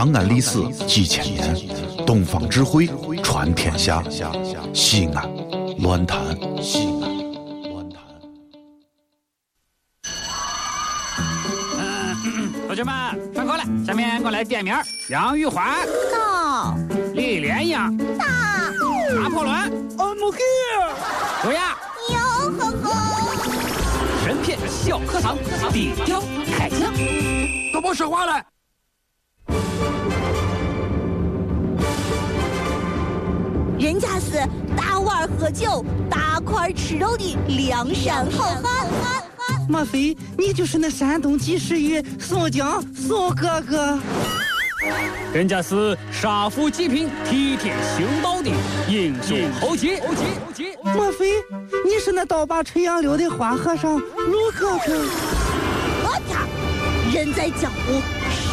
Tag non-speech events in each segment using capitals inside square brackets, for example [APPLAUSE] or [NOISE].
长安历史几千年，东方智慧传天下。西安，乱谈西安，乱谈。同学们上课了，下面我来点名：杨玉环、到李莲英、到拿破仑、I'm here。卓雅。哟呵呵，神片小课堂，底雕开讲。都别说话了。人家是大碗喝酒、大块吃肉的梁山好汉。莫非你就是那山东及时雨宋江宋哥哥？人家是杀富济贫、替天行道的英雄豪杰。莫非你是那倒把垂杨柳的花和尚陆哥哥？我家人在江湖，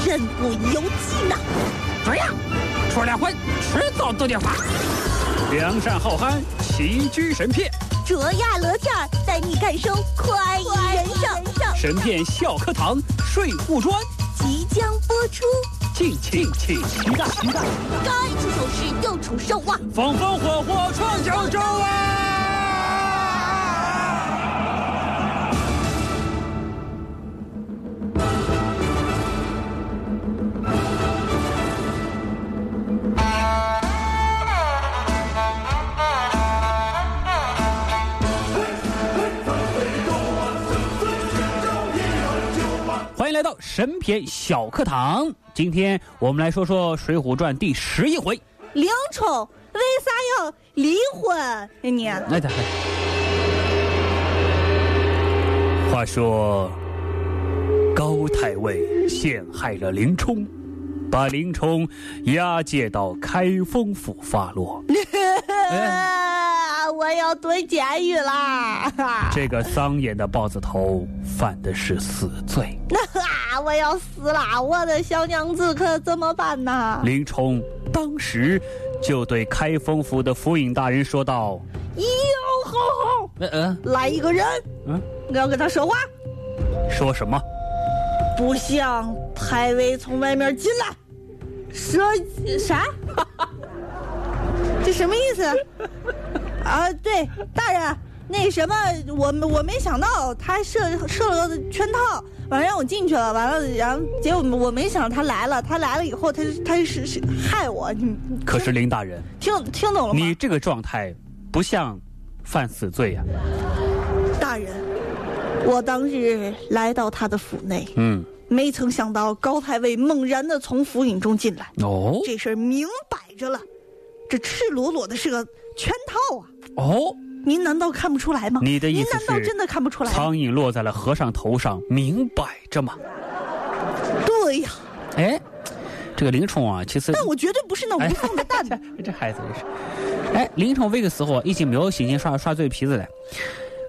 身不由己呐。卓雅，出来混，迟早都得发。梁山好憨，齐居神片。卓雅乐天儿带你感受快意人生。神片笑课堂，《睡不专》即将播出，敬请期待。该出手时就出手啊！风风火火闯九州啊！来到神篇小课堂。今天我们来说说《水浒传》第十一回。林冲为啥要离婚？你话说高太尉陷害了林冲，把林冲押解到开封府发落。啊，[LAUGHS] 我要蹲监狱啦！这个桑眼的豹子头犯的是死罪。[LAUGHS] 啊，我要死啦！我的小娘子可怎么办呢？林冲当时就对开封府的府尹大人说道哟，好好，：“嗯嗯来一个人，嗯，我要跟他说话，说什么？不想太尉从外面进来。说啥？[LAUGHS] 这什么意思？啊，对，大人，那什么，我我没想到他设设了个圈套，完了让我进去了，完了，然后结果我没想到他来了，他来了以后，他他是是害我，你你可是林大人，听听懂了吗？你这个状态不像犯死罪呀、大人，我当日来到他的府内，嗯，没曾想到高太尉猛然的从府尹中进来，哦这事儿明摆着了，这赤裸裸的是个圈套啊！哦，您难道看不出来吗？你的意思是您难道真的看不出来？苍蝇落在了和尚头上，明摆着嘛。对呀，哎，这个林冲啊，其实但我绝对不是那无缝的蛋。[LAUGHS] 这这孩子真是，哎，林冲这个时候啊已经没有心情耍耍嘴皮子了，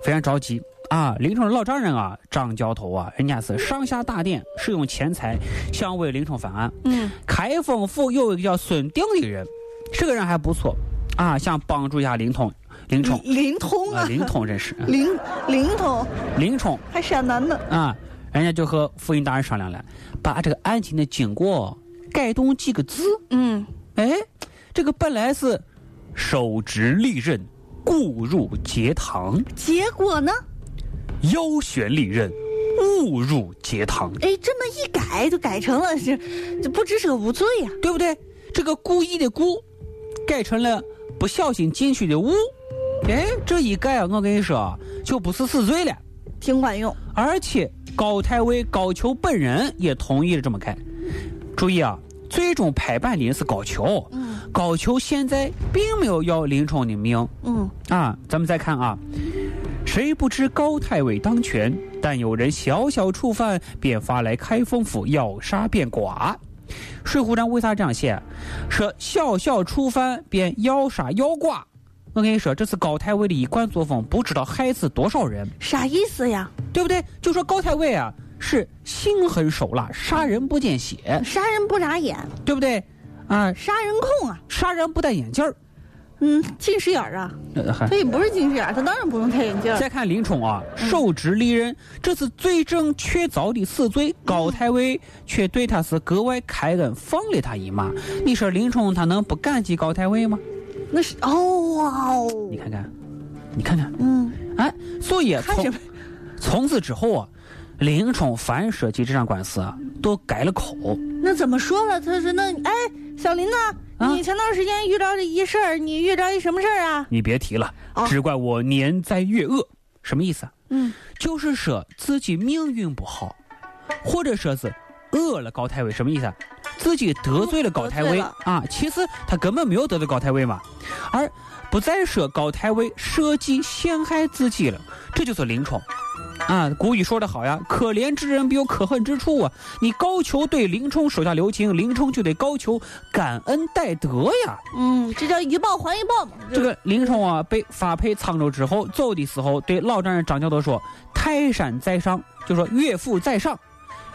非常着急啊。林冲的老丈人啊，张教头啊，人家是上下大殿，使用钱财想为林冲翻案。嗯，开封府有一个叫孙定的人，这个人还不错啊，想帮助一下林冲。林冲灵通啊，啊，林通真是灵灵通灵冲还山南的。啊，人家就和府尹大人商量了，把这个案情的经过改动几个字。嗯，哎，这个本来是手执利刃，故入节堂；结果呢？腰悬利刃，误入节堂，哎，这么一改，就改成了是，这不知者无罪呀、对不对？这个故意的故，改成了不小心进去的误。哎，这一改啊，我跟你说啊，就不是死罪了。挺管用。而且高太尉高俅本人也同意了这么改。注意啊，最终拍板的人是高俅。嗯高俅现在并没有要林冲的命嗯，啊。咱们再看啊，谁不知高太尉当权，但有人小小触犯，便发来开封府要杀便剐。《水浒传》为啥这样写？说小小触犯便要杀要剐。我跟你说，这次高太尉的一贯作风，不知道害死多少人。啥意思呀？对不对？就说高太尉啊是心狠手辣，杀人不见血，杀人不眨眼，对不对？啊，杀人控啊！杀人不戴眼镜儿。嗯，近视眼儿啊，他也不是近视眼，他当然不用戴眼镜。再看林冲啊，受职离任，这是罪证确凿的死罪，高太尉却对他是格外开恩，放了他一马。你说林冲他能不感激高太尉吗？那是哦哇哦你，看看，你看看，嗯，哎，所以从？从此之后啊，林冲凡涉及这场官司啊，都改了口。那怎么说了？他说那哎，小林呢，啊你前段时间遇着这一事儿，你遇着一什么事儿啊？你别提了，哦只怪我年灾月恶，什么意思啊？嗯，就是说自己命运不好，或者说是饿了高太尉，什么意思啊？自己得罪了高太尉啊，其实他根本没有得罪高太尉嘛，而不再说高太尉设计陷害自己了，这就是林冲。啊，古语说得好呀，可怜之人必有可恨之处啊！你高俅对林冲手下留情，林冲就得高俅感恩戴德呀。嗯，这叫一报还一报嘛。这个林冲啊，被发配沧州之后，走的时候对老丈人张教头说：“泰山在上，就说岳父在上，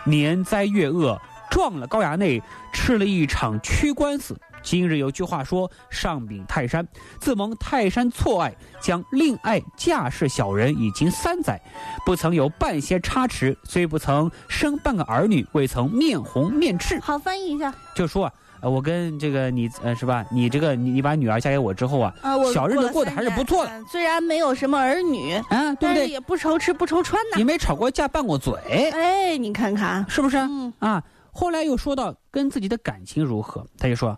年灾月恶，撞了高衙内，吃了一场屈官司。今日有句话说：上禀泰山，自蒙泰山错爱，将令爱嫁侍小人已经三载，不曾有半些差池，虽不曾生半个儿女，未曾面红面赤。好，翻译一下。就说啊，呃我跟这个你呃是吧？你这个你你把女儿嫁给我之后啊，啊，我小日子过得还是不错的虽然没有什么儿女，啊，对不对？也不愁吃不愁穿呐你。没吵过架、拌过嘴，哎，你看看，是不是？嗯，啊，后来又说到跟自己的感情如何，他就说：“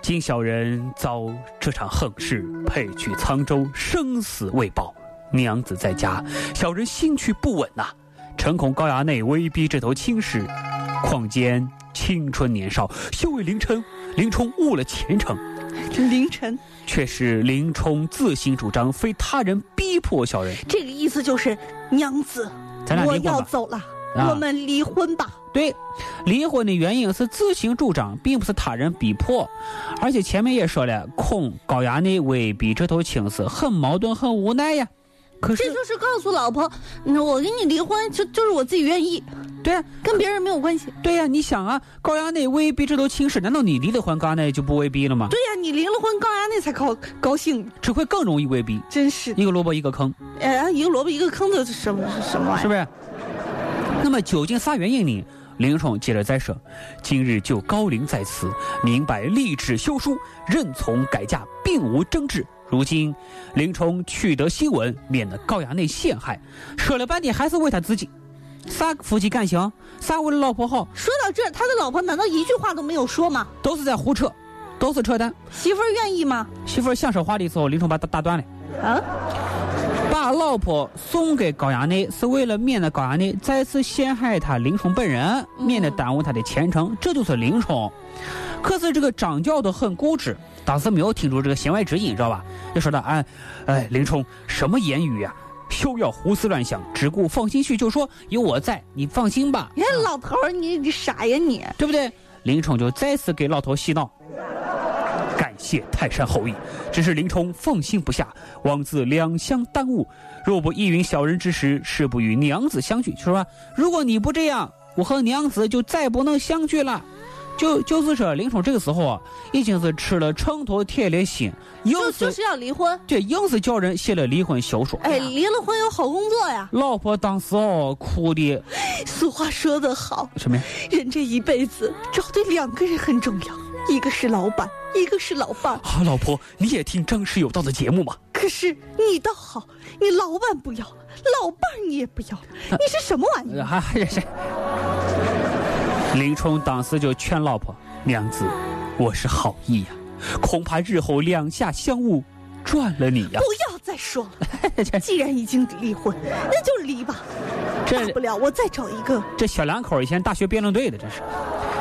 今小人遭这场横事，配去沧州，生死未报。娘子在家，小人心绪不稳呐、诚恐高衙内威逼这头亲事，况兼青春年少，休为凌晨林冲误了前程。凌晨，却是林冲自行主张，非他人逼迫小人。这个意思就是娘子，我。要走了，啊我们离婚吧。对，离婚的原因是自行主张，并不是他人逼迫。而且前面也说了，恐高衙内威逼这头亲事，很矛盾，很无奈呀。可是这，就是告诉老婆，嗯我跟你离婚就就是我自己愿意，对呀、跟别人没有关系。对呀、你想啊，高衙内威逼这头亲事，难道你离了婚，高衙内就不威逼了吗？对呀、你离了婚，高衙内才高高兴，只会更容易威逼，真是。一个萝卜一个坑，哎，一个萝卜一个坑的，这什么什么玩意儿？是不是？那么究竟啥原因呢？林冲接着再说：“今日就高龄在此，明白立志休书，认从改嫁，并无争执。如今林冲取得新闻，免得高衙内陷害。说了半天还是为他自己，啥夫妻感情，啥为了老婆好，说到这，他的老婆难道一句话都没有说吗？都是在胡扯，都是扯淡。媳妇儿愿意吗？媳妇儿想说话的时候，林冲把他打断了。”啊，把老婆送给高衙内，是为了免得高衙内再次陷害他林冲本人，免得耽误他的前程。这就是林冲。可是这个张教头很固执，当时没有听出这个弦外之音，知道吧？就说他哎，哎，林冲什么言语呀、休要胡思乱想，只顾放心去，就说有我在，你放心吧，你看老头儿，你你傻呀你？对不对？林冲就再次给老头洗脑。谢泰山后裔，只是林冲放心不下，枉自两相耽误。若不依允小人之时，誓不与娘子相聚。是吧？如果你不这样，我和娘子就再不能相聚了。就就是说，林冲这个时候啊，已经是吃了秤砣铁了心，硬就是就是要离婚。这硬是叫人写了离婚小说。哎，离了婚有好工作呀。老婆当时哦哭的 [LAUGHS] 俗话说得好，什么呀？人这一辈子找对两个人很重要，一个是老板，一个是老伴。啊，老婆，你也听张弛有道的节目吗？可是你倒好，你老板不要，老伴儿你也不要，你是什么玩意？还还是。林冲当时就劝老婆：“娘子，我是好意呀、恐怕日后两下相误，赚了你呀、不要再说了，既然已经离婚，那就离吧。大这不了我再找一个。这小两口以前大学辩论队的，这是。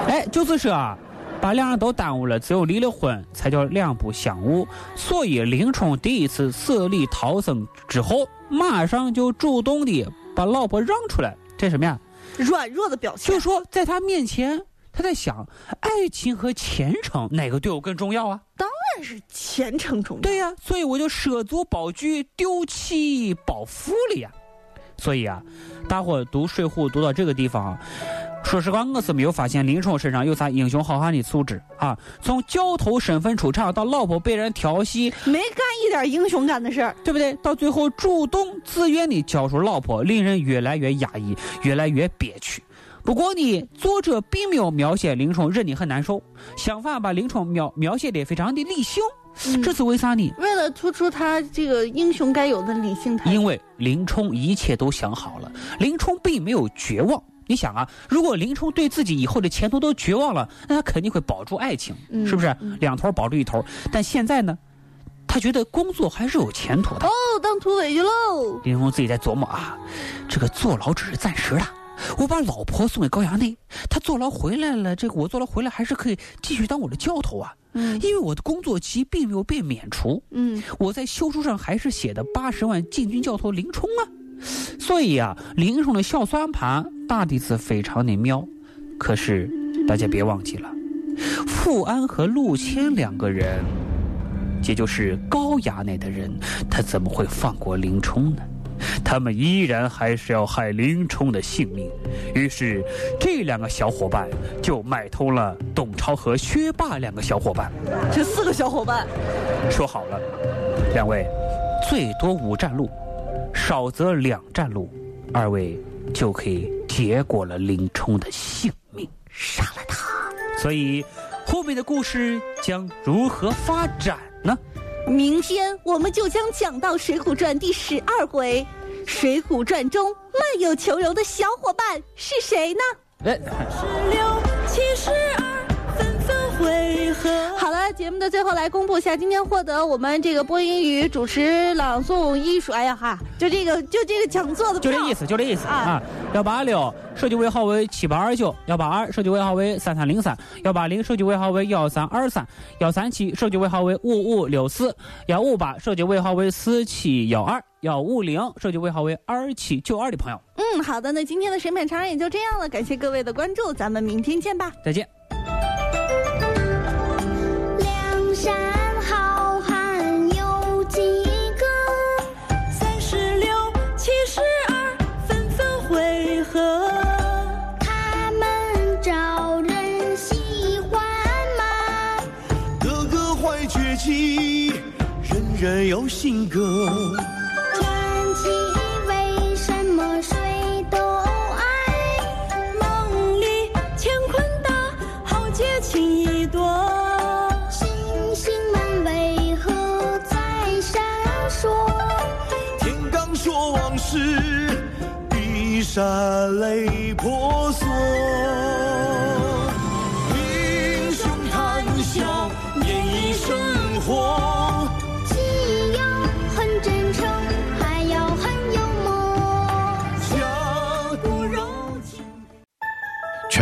哎，就是说啊，把两人都耽误了，只有离了婚才叫两不相误。所以林冲第一次死里逃生之后，马上就主动的把老婆让出来，这什么呀？软弱的表现就，说在他面前，他在想，爱情和前程哪个对我更重要啊？当然是前程重要。对呀、所以我就舍卒保车，丢妻保夫了呀。所以啊，大伙读《睡户》读到这个地方啊，说实话，我是没有发现林冲身上有啥英雄好汉的素质啊。从教头身份出场，到老婆被人调戏，没干一点英雄干的事儿，对不对？到最后主动自愿的交出老婆，令人越来越压抑，越来越憋屈。不过呢，作者并没有描写林冲忍得很难受，相反把林冲描描写的非常的理性。这是为啥呢？为了突出他这个英雄该有的理性态度。因为林冲一切都想好了，林冲并没有绝望。你想啊，如果林冲对自己以后的前途都绝望了，那他肯定会保住爱情，是不是？两头保住一头。但现在呢，他觉得工作还是有前途的。哦，当土匪去喽！林冲自己在琢磨啊，这个坐牢只是暂时的。我把老婆送给高衙内，他坐牢回来了，这个我坐牢回来还是可以继续当我的教头啊。嗯，因为我的工作期并没有被免除。嗯，我在休书上还是写的八十万禁军教头林冲啊。所以啊，林冲的小算盘打的是非常的妙。可是大家别忘记了，富安和陆谦两个人，也就是高衙内的人，他怎么会放过林冲呢？他们依然还是要害林冲的性命，于是这两个小伙伴就买通了董超和薛霸两个小伙伴。这四个小伙伴说好了，两位最多五站路，少则两站路，二位就可以结果了林冲的性命，杀了他。所以后面的故事将如何发展呢？明天我们就将讲到《水浒传》第十二回，《水浒传》中卖友求荣的小伙伴是谁呢？十的最后来公布一下，今天获得我们这个播音与主持朗诵艺术，哎呀哈，就这个就这个讲座的，就这意思，就这意思啊。幺八六手机尾号为七八二九，幺八二手机尾号为三三零三，幺八零手机尾号为幺三二三，幺三七手机尾号为五五六四，幺五八手机尾号为四七幺二，幺五零手机尾号为二七九二的朋友。嗯，好的，那今天的审美长也就这样了，感谢各位的关注，咱们明天见吧，再见。人人有性格。传奇为什么谁都爱？梦里乾坤大，豪杰情意多。星星们为何在闪烁？天罡说往事，碧山泪婆娑。